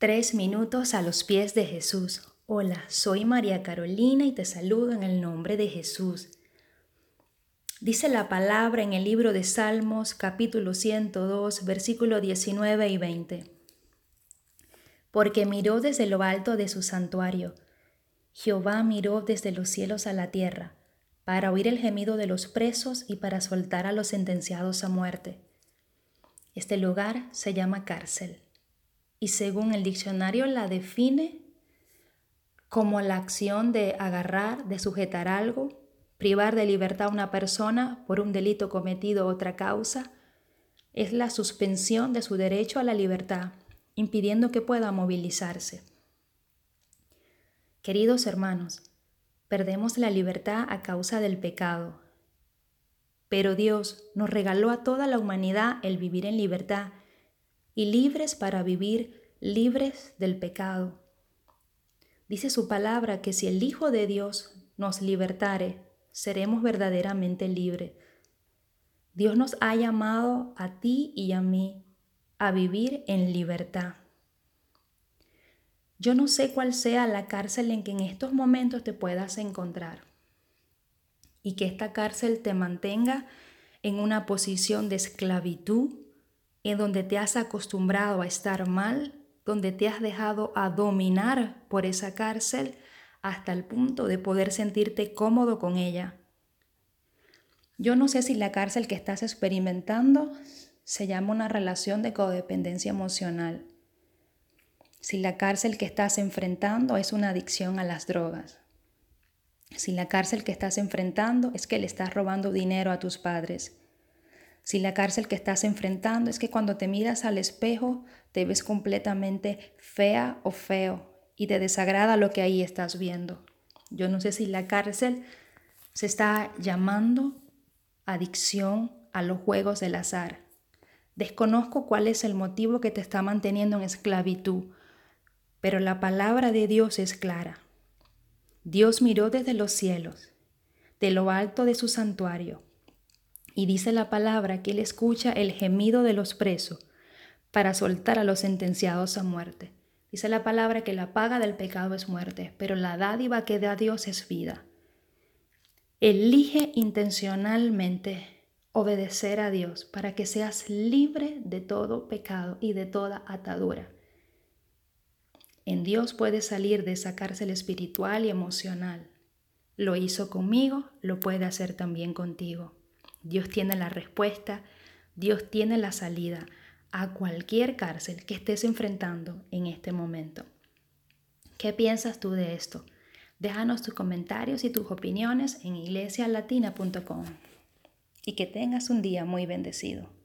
Tres minutos a los pies de Jesús. Hola, soy María Carolina y te saludo en el nombre de Jesús. Dice la palabra en el libro de Salmos capítulo 102 versículo 19 y 20. Porque miró desde lo alto de su santuario. Jehová miró desde los cielos a la tierra, para oír el gemido de los presos y para soltar a los sentenciados a muerte. Este lugar se llama cárcel y según el diccionario la define como la acción de agarrar, de sujetar algo, privar de libertad a una persona por un delito cometido o otra causa, es la suspensión de su derecho a la libertad, impidiendo que pueda movilizarse. Queridos hermanos, perdemos la libertad a causa del pecado, pero Dios nos regaló a toda la humanidad el vivir en libertad y libres para vivir libres del pecado. Dice su palabra que si el Hijo de Dios nos libertare, seremos verdaderamente libres. Dios nos ha llamado a ti y a mí a vivir en libertad. Yo no sé cuál sea la cárcel en que en estos momentos te puedas encontrar y que esta cárcel te mantenga en una posición de esclavitud en donde te has acostumbrado a estar mal, donde te has dejado a dominar por esa cárcel hasta el punto de poder sentirte cómodo con ella. Yo no sé si la cárcel que estás experimentando se llama una relación de codependencia emocional, si la cárcel que estás enfrentando es una adicción a las drogas, si la cárcel que estás enfrentando es que le estás robando dinero a tus padres, si la cárcel que estás enfrentando es que cuando te miras al espejo te ves completamente fea o feo y te desagrada lo que ahí estás viendo. Yo no sé si la cárcel se está llamando adicción a los juegos del azar. Desconozco cuál es el motivo que te está manteniendo en esclavitud, pero la palabra de Dios es clara. Dios miró desde los cielos, de lo alto de su santuario, y dice la palabra que Él escucha el gemido de los presos para soltar a los sentenciados a muerte. Dice la palabra que la paga del pecado es muerte, pero la dádiva que da Dios es vida. Elige intencionalmente obedecer a Dios para que seas libre de todo pecado y de toda atadura. En Dios puedes salir de esa cárcel espiritual y emocional. Lo hizo conmigo, lo puede hacer también contigo. Dios tiene la respuesta, Dios tiene la salida a cualquier cárcel que estés enfrentando en este momento. ¿Qué piensas tú de esto? Déjanos tus comentarios y tus opiniones en iglesialatina.com y que tengas un día muy bendecido.